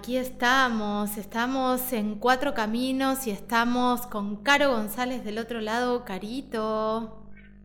Aquí estamos. Estamos en Cuatro Caminos y estamos con Caro González del otro lado. Carito.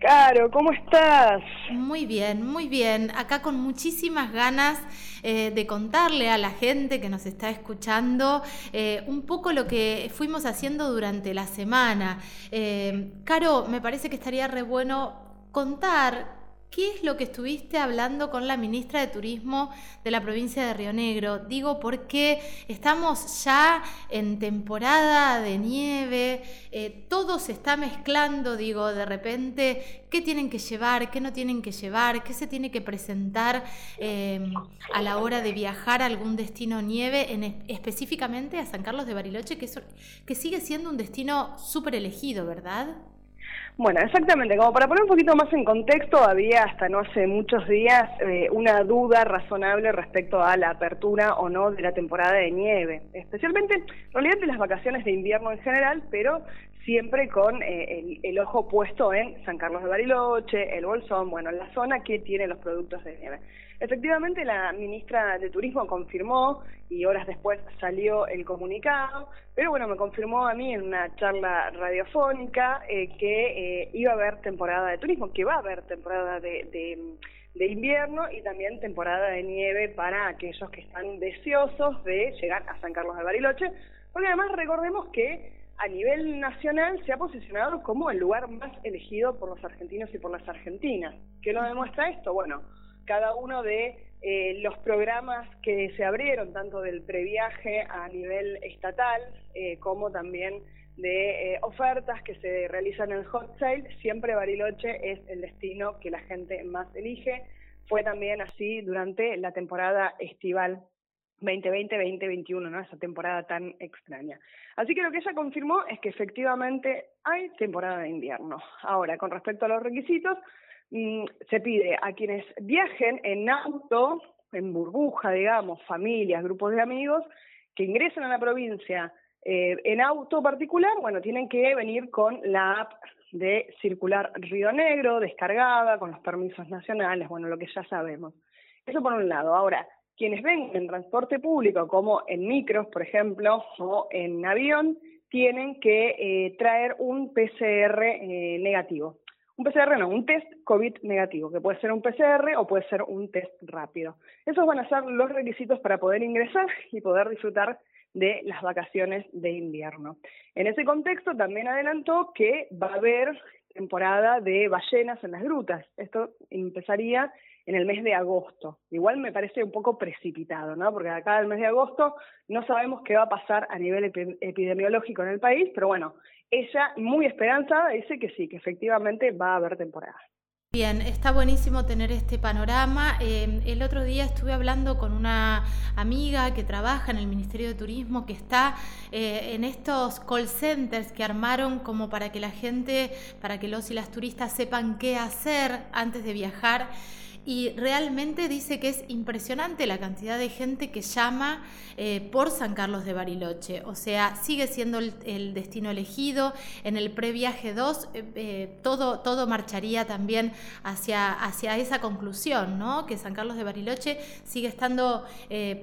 Caro, ¿cómo estás? Muy bien, muy bien. Acá con muchísimas ganas eh, de contarle a la gente que nos está escuchando eh, un poco lo que fuimos haciendo durante la semana. Eh, Caro, me parece que estaría re bueno contar ¿Qué es lo que estuviste hablando con la ministra de Turismo de la provincia de Río Negro? Digo, porque estamos ya en temporada de nieve, eh, todo se está mezclando, digo, de repente, ¿qué tienen que llevar, qué no tienen que llevar, qué se tiene que presentar em, a la hora de viajar a algún destino nieve, en, específicamente a San Carlos de Bariloche, que, que sigue siendo un destino súper elegido, ¿verdad? Bueno, exactamente. Como para poner un poquito más en contexto, había hasta no hace muchos días eh, una duda razonable respecto a la apertura o no de la temporada de nieve, especialmente, en realidad, de las vacaciones de invierno en general, pero siempre con eh, el, ojo puesto en San Carlos de Bariloche, el Bolsón, bueno, en la zona que tiene los productos de nieve. Efectivamente, la ministra de Turismo confirmó y horas después salió el comunicado, pero bueno, me confirmó a mí en una charla radiofónica eh, que eh, iba a haber temporada de turismo, que va a haber temporada de, de invierno y también temporada de nieve para aquellos que están deseosos de llegar a San Carlos de Bariloche, porque además recordemos que a nivel nacional se ha posicionado como el lugar más elegido por los argentinos y por las argentinas. ¿Qué lo demuestra esto? Bueno, cada uno de eh, los programas que se abrieron, tanto del previaje a nivel estatal eh, como también de eh, ofertas que se realizan en el hot sale, siempre Bariloche es el destino que la gente más elige. Fue también así durante la temporada estival 2020-2021, ¿no? Esa temporada tan extraña. Así que lo que ella confirmó es que efectivamente hay temporada de invierno. Ahora, con respecto a los requisitos, Mm, se pide a quienes viajen en auto, en burbuja, digamos, familias, grupos de amigos, que ingresen a la provincia eh, en auto particular, bueno, tienen que venir con la app de Circular Río Negro, descargada, con los permisos nacionales, bueno, lo que ya sabemos. Eso por un lado. Ahora, quienes vengan en transporte público, como en micros, por ejemplo, o en avión, tienen que eh, traer un PCR eh, negativo. Un PCR no, un test COVID negativo, que puede ser un PCR o puede ser un test rápido. Esos van a ser los requisitos para poder ingresar y poder disfrutar de las vacaciones de invierno. En ese contexto también adelantó que va a haber temporada de ballenas en las grutas. Esto empezaría en el mes de agosto. Igual me parece un poco precipitado, ¿no? Porque acá el mes de agosto no sabemos qué va a pasar a nivel epidemiológico en el país, pero bueno, ella muy esperanzada dice que sí, que efectivamente va a haber temporada. Bien, está buenísimo tener este panorama. Em, el otro día estuve hablando con una amiga que trabaja en el Ministerio de Turismo, que está eh, en estos call centers que armaron como para que la gente, para que los y las turistas sepan qué hacer antes de viajar y realmente dice que es impresionante la cantidad de gente que llama eh, por San Carlos de Bariloche. O sea, sigue siendo el, destino elegido. En el previaje 2 eh, eh, todo, todo marcharía también hacia, hacia esa conclusión, ¿no? Que San Carlos de Bariloche sigue estando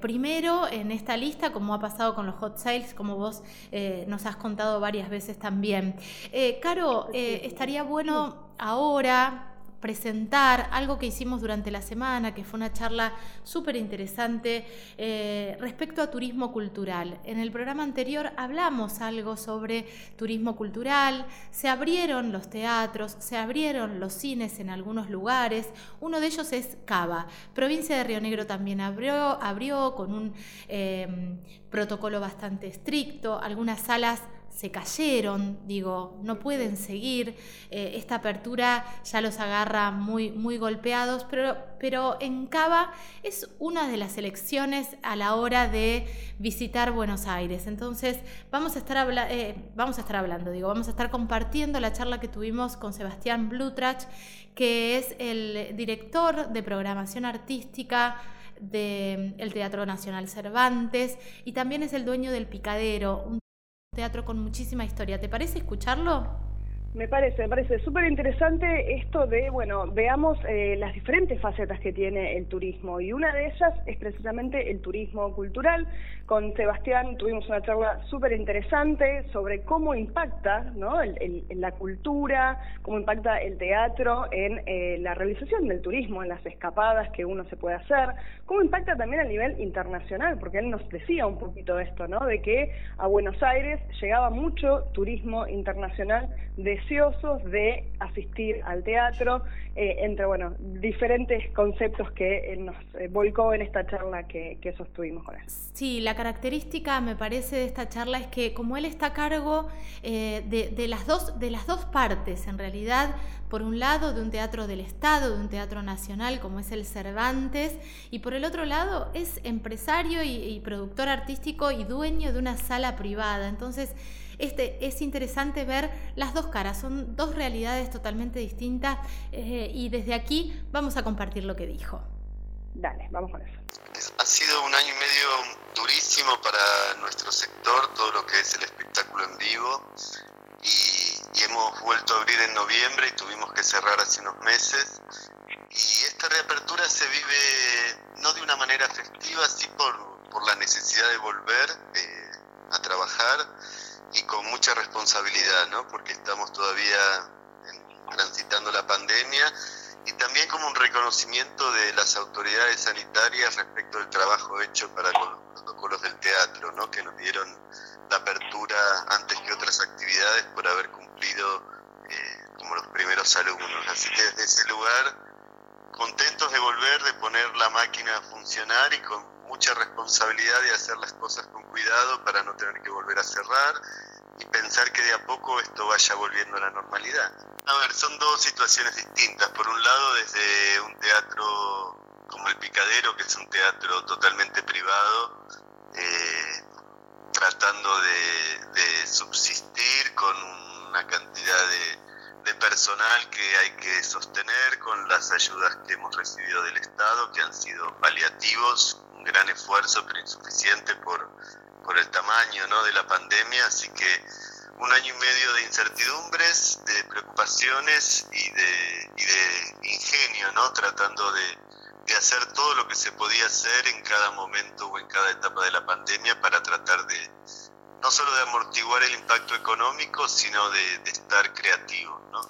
primero en esta lista, como ha pasado con los hot sales, como vos nos has contado varias veces también. Caro, estaría bueno ahora presentar algo que hicimos durante la semana, que fue una charla súper interesante eh, respecto a turismo cultural. En el programa anterior hablamos algo sobre turismo cultural, se abrieron los teatros, se abrieron los cines en algunos lugares, uno de ellos es Cava. Provincia de Río Negro también abrió, abrió con un eh, protocolo bastante estricto, algunas salas se cayeron, digo, no pueden seguir, eh, esta apertura ya los agarra muy, muy golpeados, pero, pero en Cava es una de las elecciones a la hora de visitar Buenos Aires. Entonces vamos a estar, eh, vamos a estar hablando, digo, vamos a estar compartiendo la charla que tuvimos con Sebastián Blutrach, que es el director de programación artística del Teatro Nacional Cervantes y también es el dueño del Picadero, teatro con muchísima historia. ¿Te parece escucharlo? Me parece, me parece súper interesante esto de, bueno, veamos eh, las diferentes facetas que tiene el turismo y una de ellas es precisamente el turismo cultural. Con Sebastián tuvimos una charla súper interesante sobre cómo impacta ¿no? el, la cultura, cómo impacta el teatro en eh, la realización del turismo, en las escapadas que uno se puede hacer, cómo impacta también a nivel internacional, porque él nos decía un poquito esto, ¿no? de que a Buenos Aires llegaba mucho turismo internacional de de asistir al teatro, eh, entre bueno diferentes conceptos que nos eh, volcó en esta charla que, sostuvimos con él. Sí, la característica me parece de esta charla es que como él está a cargo eh, de, las dos, de las dos partes, en realidad, por un lado de un teatro del Estado, de un teatro nacional como es el Cervantes, y por el otro lado es empresario y productor artístico y dueño de una sala privada. Entonces, este, es interesante ver las dos caras, son dos realidades totalmente distintas eh, y desde aquí vamos a compartir lo que dijo. Dale, vamos con eso. Ha sido un año y medio durísimo para nuestro sector, todo lo que es el espectáculo en vivo. Y, hemos vuelto a abrir en noviembre y tuvimos que cerrar hace unos meses. Y esta reapertura se vive no de una manera festiva, sí por, la necesidad de volver eh, a trabajar y con mucha responsabilidad, ¿no? Porque estamos todavía transitando la pandemia y también como un reconocimiento de las autoridades sanitarias respecto del trabajo hecho para los protocolos del teatro, ¿no? Que nos dieron la apertura antes que otras actividades por haber cumplido eh, como los primeros alumnos. Así que desde ese lugar, contentos de volver, de poner la máquina a funcionar y con mucha responsabilidad de hacer las cosas con cuidado para no tener que volver a cerrar y pensar que de a poco esto vaya volviendo a la normalidad. A ver, son dos situaciones distintas. Por un lado, desde un teatro como el Picadero, que es un teatro totalmente privado, eh, tratando de, subsistir con una cantidad de, de personal que hay que sostener, con las ayudas que hemos recibido del Estado, que han sido paliativos, un gran esfuerzo, pero insuficiente por por el tamaño ¿no? de la pandemia, así que un año y medio de incertidumbres, de preocupaciones y de, y de ingenio, ¿no? tratando de, de, hacer todo lo que se podía hacer en cada momento o en cada etapa de la pandemia para tratar de no solo de amortiguar el impacto económico, sino de, de estar creativo. ¿no?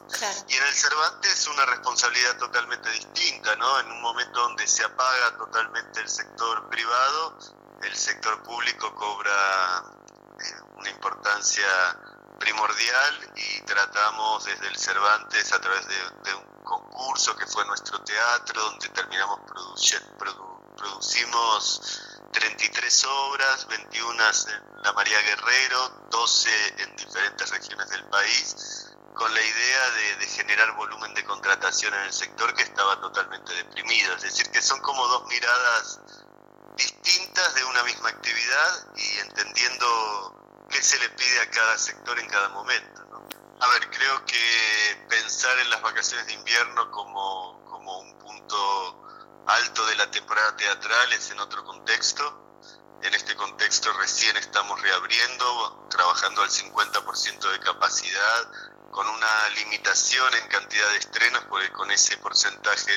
Y en el Cervantes una responsabilidad totalmente distinta, ¿no? en un momento donde se apaga totalmente el sector privado, el sector público cobra eh, una importancia primordial y tratamos desde el Cervantes a través de, un concurso que fue nuestro teatro donde terminamos produciendo producimos 33 obras, 21 en la María Guerrero, 12 en diferentes regiones del país, con la idea de, generar volumen de contratación en el sector que estaba totalmente deprimido. Es decir, que son como dos miradas distintas de una misma actividad y entendiendo qué se le pide a cada sector en cada momento. A ver, creo que pensar en las vacaciones de invierno como, como un punto alto de la temporada teatral es en otro contexto. En este contexto recién estamos reabriendo, trabajando al 50% de capacidad, con una limitación en cantidad de estrenos, porque con ese porcentaje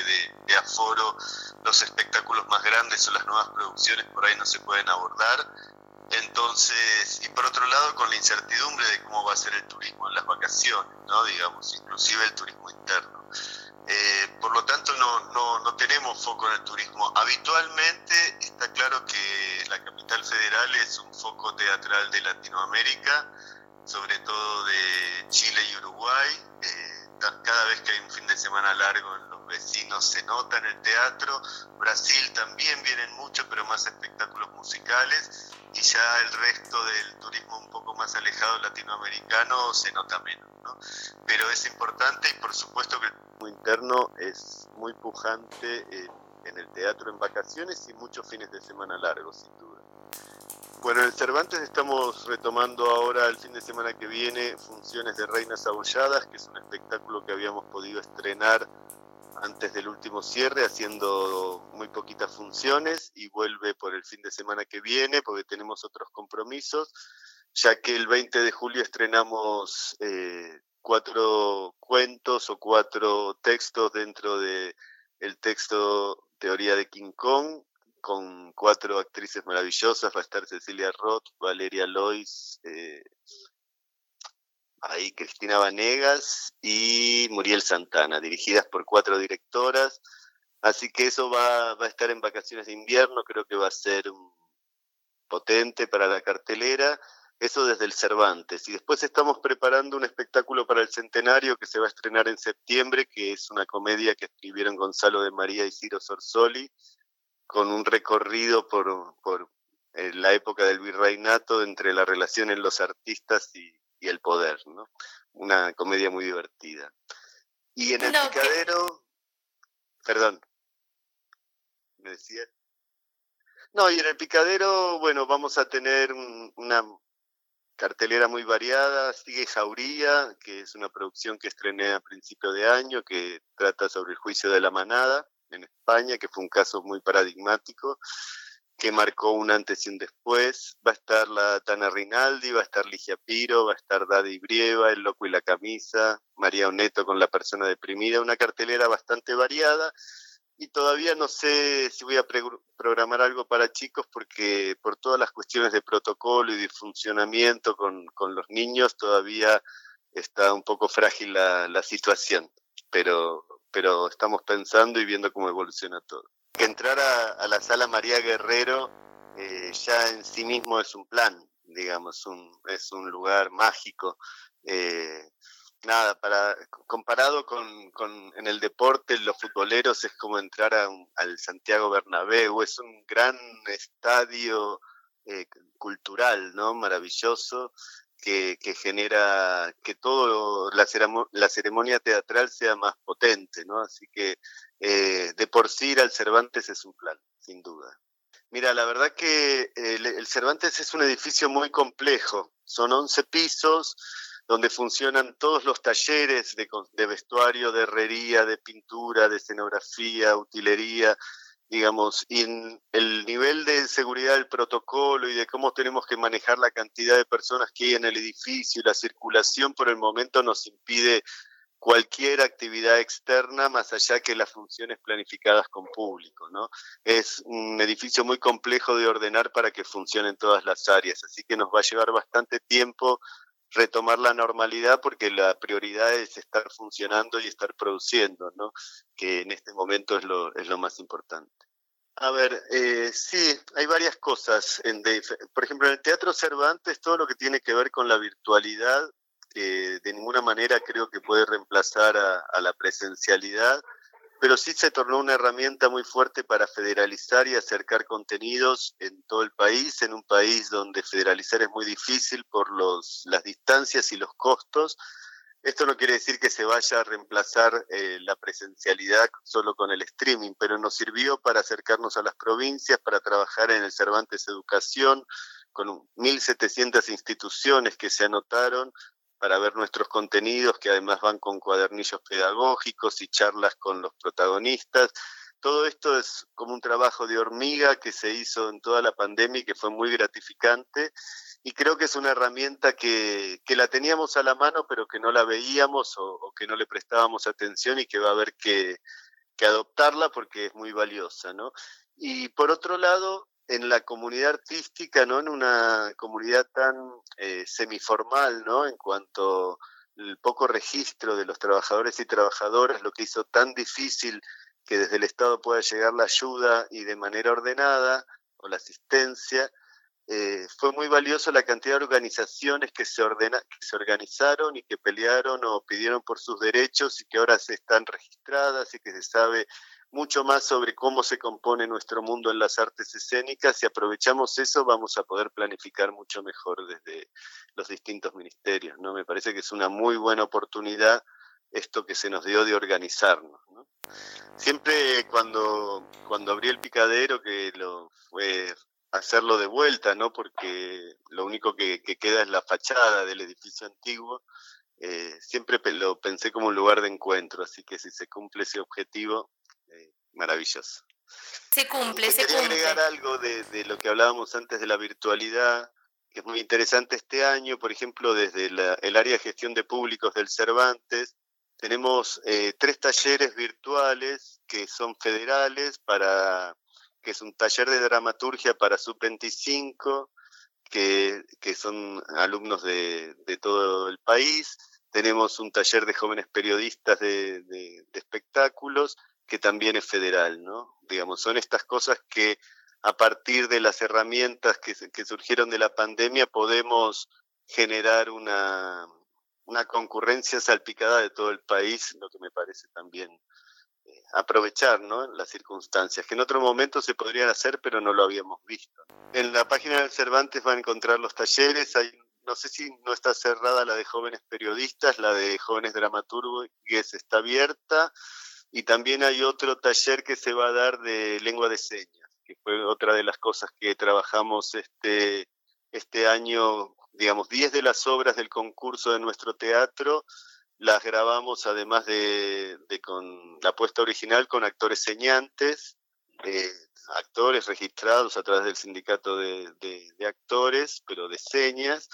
de, aforo los espectáculos más grandes o las nuevas producciones por ahí no se pueden abordar. Entonces, y por otro lado, con la incertidumbre de cómo va a ser el turismo en las vacaciones, ¿no? digamos, inclusive el turismo interno. Eh, por lo tanto, no, no, no tenemos foco en el turismo. Habitualmente está claro que la capital federal es un foco teatral de Latinoamérica, sobre todo de Chile y Uruguay. Eh, cada vez que hay un fin de semana largo en los vecinos se nota en el teatro. Brasil también vienen mucho, pero más espectáculos musicales. Y ya el resto del turismo un poco más alejado latinoamericano se nota menos. ¿no? Pero es importante y por supuesto que el turismo interno es muy pujante en el teatro en vacaciones y muchos fines de semana largos, sin duda. Bueno, en Cervantes estamos retomando ahora el fin de semana que viene funciones de Reinas Abolladas, que es un espectáculo que habíamos podido estrenar antes del último cierre, haciendo muy poquitas funciones y vuelve por el fin de semana que viene porque tenemos otros compromisos, ya que el 20 de julio estrenamos eh, cuatro cuentos o cuatro textos dentro de el texto Teoría de King Kong, con cuatro actrices maravillosas, va a estar Cecilia Roth, Valeria Lois, eh, ahí Cristina Vanegas y Muriel Santana, dirigidas por cuatro directoras. Así que eso va, a estar en vacaciones de invierno, creo que va a ser potente para la cartelera. Eso desde el Cervantes. Y después estamos preparando un espectáculo para el centenario que se va a estrenar en septiembre, que es una comedia que escribieron Gonzalo de María y Ciro Sorsoli, con un recorrido por, por eh, la época del virreinato entre la relación en los artistas y, el poder. ¿no? Una comedia muy divertida. Y en el picadero, perdón, me decía. No, y en el picadero, bueno, vamos a tener una cartelera muy variada. Sigue Jauría, que es una producción que estrené a principio de año, que trata sobre el juicio de la manada en España, que fue un caso muy paradigmático, que marcó un antes y un después. Va a estar la Tana Rinaldi, va a estar Ligia Piro, va a estar Daddy Brieva, El Loco y la Camisa, María Oneto con La Persona Deprimida, una cartelera bastante variada y todavía no sé si voy a programar algo para chicos porque por todas las cuestiones de protocolo y de funcionamiento con, los niños todavía está un poco frágil la, situación, pero, pero estamos pensando y viendo cómo evoluciona todo. Que entrar a, la sala María Guerrero eh, ya en sí mismo es un plan, digamos, un, es un lugar mágico. Eh, nada, para comparado con, en el deporte, los futboleros es como entrar a al Santiago Bernabéu, es un gran estadio eh, cultural, ¿no? Maravilloso, que, que genera que todo la, ceremonia teatral sea más potente, ¿no? Así que eh, de por sí ir al Cervantes es un plan, sin duda. Mira, la verdad que el, el Cervantes es un edificio muy complejo, son 11 pisos, donde funcionan todos los talleres de, vestuario, de herrería, de pintura, de escenografía, utilería, digamos, y el nivel de seguridad del protocolo y de cómo tenemos que manejar la cantidad de personas que hay en el edificio y la circulación por el momento nos impide cualquier actividad externa más allá que las funciones planificadas con público, ¿no? Es un edificio muy complejo de ordenar para que funcione en todas las áreas, así que nos va a llevar bastante tiempo retomar la normalidad porque la prioridad es estar funcionando y estar produciendo, ¿no? que en este momento es lo, es lo más importante. A ver, eh, sí, hay varias cosas. En por ejemplo, en el Teatro Cervantes, todo lo que tiene que ver con la virtualidad, de ninguna manera creo que puede reemplazar a la presencialidad pero sí se tornó una herramienta muy fuerte para federalizar y acercar contenidos en todo el país, en un país donde federalizar es muy difícil por los, las distancias y los costos. Esto no quiere decir que se vaya a reemplazar eh, la presencialidad solo con el streaming, pero nos sirvió para acercarnos a las provincias, para trabajar en el Cervantes Educación, con 1.700 instituciones que se anotaron para ver nuestros contenidos, que además van con cuadernillos pedagógicos y charlas con los protagonistas. Todo esto es como un trabajo de hormiga que se hizo en toda la pandemia y que fue muy gratificante. Y creo que es una herramienta que, que la teníamos a la mano, pero que no la veíamos o, que no le prestábamos atención y que va a haber que, que adoptarla porque es muy valiosa. ¿no? Y por otro lado, en la comunidad artística, ¿no? En una comunidad tan eh, semiformal, ¿no? En cuanto al poco registro de los trabajadores y trabajadoras, lo que hizo tan difícil que desde el Estado pueda llegar la ayuda y de manera ordenada, o la asistencia, eh, fue muy valioso la cantidad de organizaciones que se, ordena, que se organizaron y que pelearon o pidieron por sus derechos y que ahora se están registradas y que se sabe mucho más sobre cómo se compone nuestro mundo en las artes escénicas. Si aprovechamos eso, vamos a poder planificar mucho mejor desde los distintos ministerios. ¿no? Me parece que es una muy buena oportunidad esto que se nos dio de organizarnos. Siempre cuando, cuando abrí el picadero, que lo fue hacerlo de vuelta, ¿no? porque lo único que, queda es la fachada del edificio antiguo, eh, siempre lo pensé como un lugar de encuentro, así que si se cumple ese objetivo, maravilloso. Se cumple, se quería agregar algo de, lo que hablábamos antes de la virtualidad. que es muy interesante este año, por ejemplo, desde el área de gestión de públicos del Cervantes, tenemos eh, tres talleres virtuales que son federales, para, que es un taller de dramaturgia para sub-25, que, que, son alumnos de, de, todo el país. Tenemos un taller de jóvenes periodistas de, de, de espectáculos, que también es federal, ¿no? Digamos, son estas cosas que a partir de las herramientas que, que surgieron de la pandemia podemos generar una, una concurrencia salpicada de todo el país, lo que me parece también eh, aprovechar ¿no? las circunstancias, que en otro momento se podrían hacer, pero no lo habíamos visto. En la página del Cervantes van a encontrar los talleres, hay, no sé si no está cerrada la de jóvenes periodistas, la de jóvenes dramaturgos está abierta, y también hay otro taller que se va a dar de lengua de señas, que fue otra de las cosas que trabajamos este, este año digamos, 10 de las obras del concurso de nuestro teatro las grabamos además de, con la puesta original con actores señantes, actores registrados a través del sindicato de, actores, pero de señas.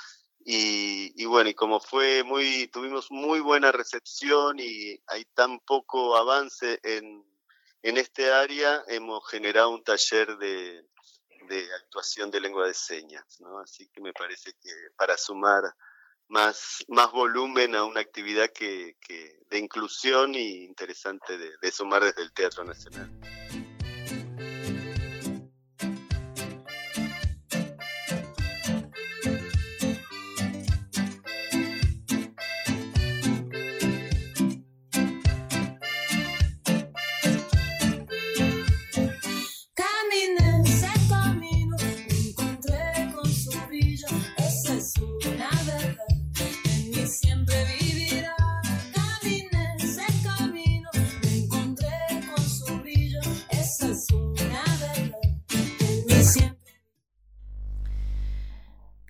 Y, bueno, y como fue muy, tuvimos muy buena recepción y hay tan poco avance en, en este área, hemos generado un taller de, de actuación de lengua de señas, ¿no? Así que me parece que para sumar más, más volumen a una actividad que, que de inclusión y interesante de, de sumar desde el Teatro Nacional.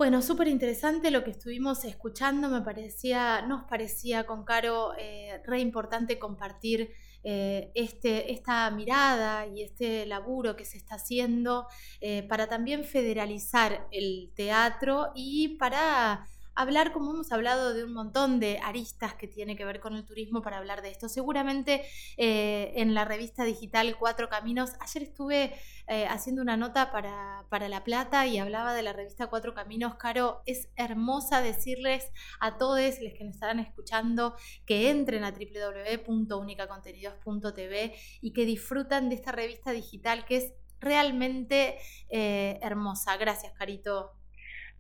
Bueno, súper interesante lo que estuvimos escuchando, me parecía, nos parecía con Caro eh, re importante compartir eh, este, esta mirada y este laburo que se está haciendo eh, para también federalizar el teatro y para hablar, como hemos hablado, de un montón de aristas que tiene que ver con el turismo para hablar de esto. Seguramente eh, en la revista digital Cuatro Caminos, ayer estuve eh, haciendo una nota para, para, La Plata y hablaba de la revista Cuatro Caminos. Caro, es hermosa decirles a todos los que nos estarán escuchando que entren a www.unicacontenidos.tv y que disfrutan de esta revista digital que es realmente eh, hermosa. Gracias, Carito.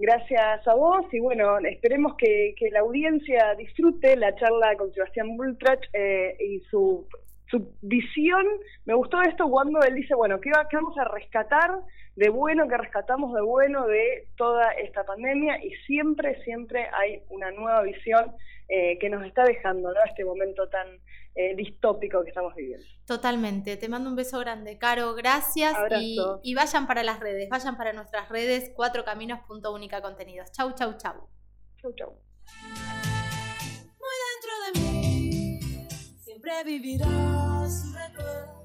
Gracias a vos y bueno, esperemos que, la audiencia disfrute la charla con Sebastián Bultrach eh, y su, su visión. Me gustó esto cuando él dice, bueno, ¿qué, ¿qué vamos a rescatar de bueno, que rescatamos de bueno de toda esta pandemia? Y siempre, siempre hay una nueva visión eh, que nos está dejando ¿no? este momento tan eh, distópico que estamos viviendo. Totalmente. Te mando un beso grande, Caro. Gracias. Y, y, vayan para las redes, vayan para nuestras redes, cuatrocaminos.unicacontenidos. Chau, chau, chau. Chau, chau. Siempre vivirás recuerdo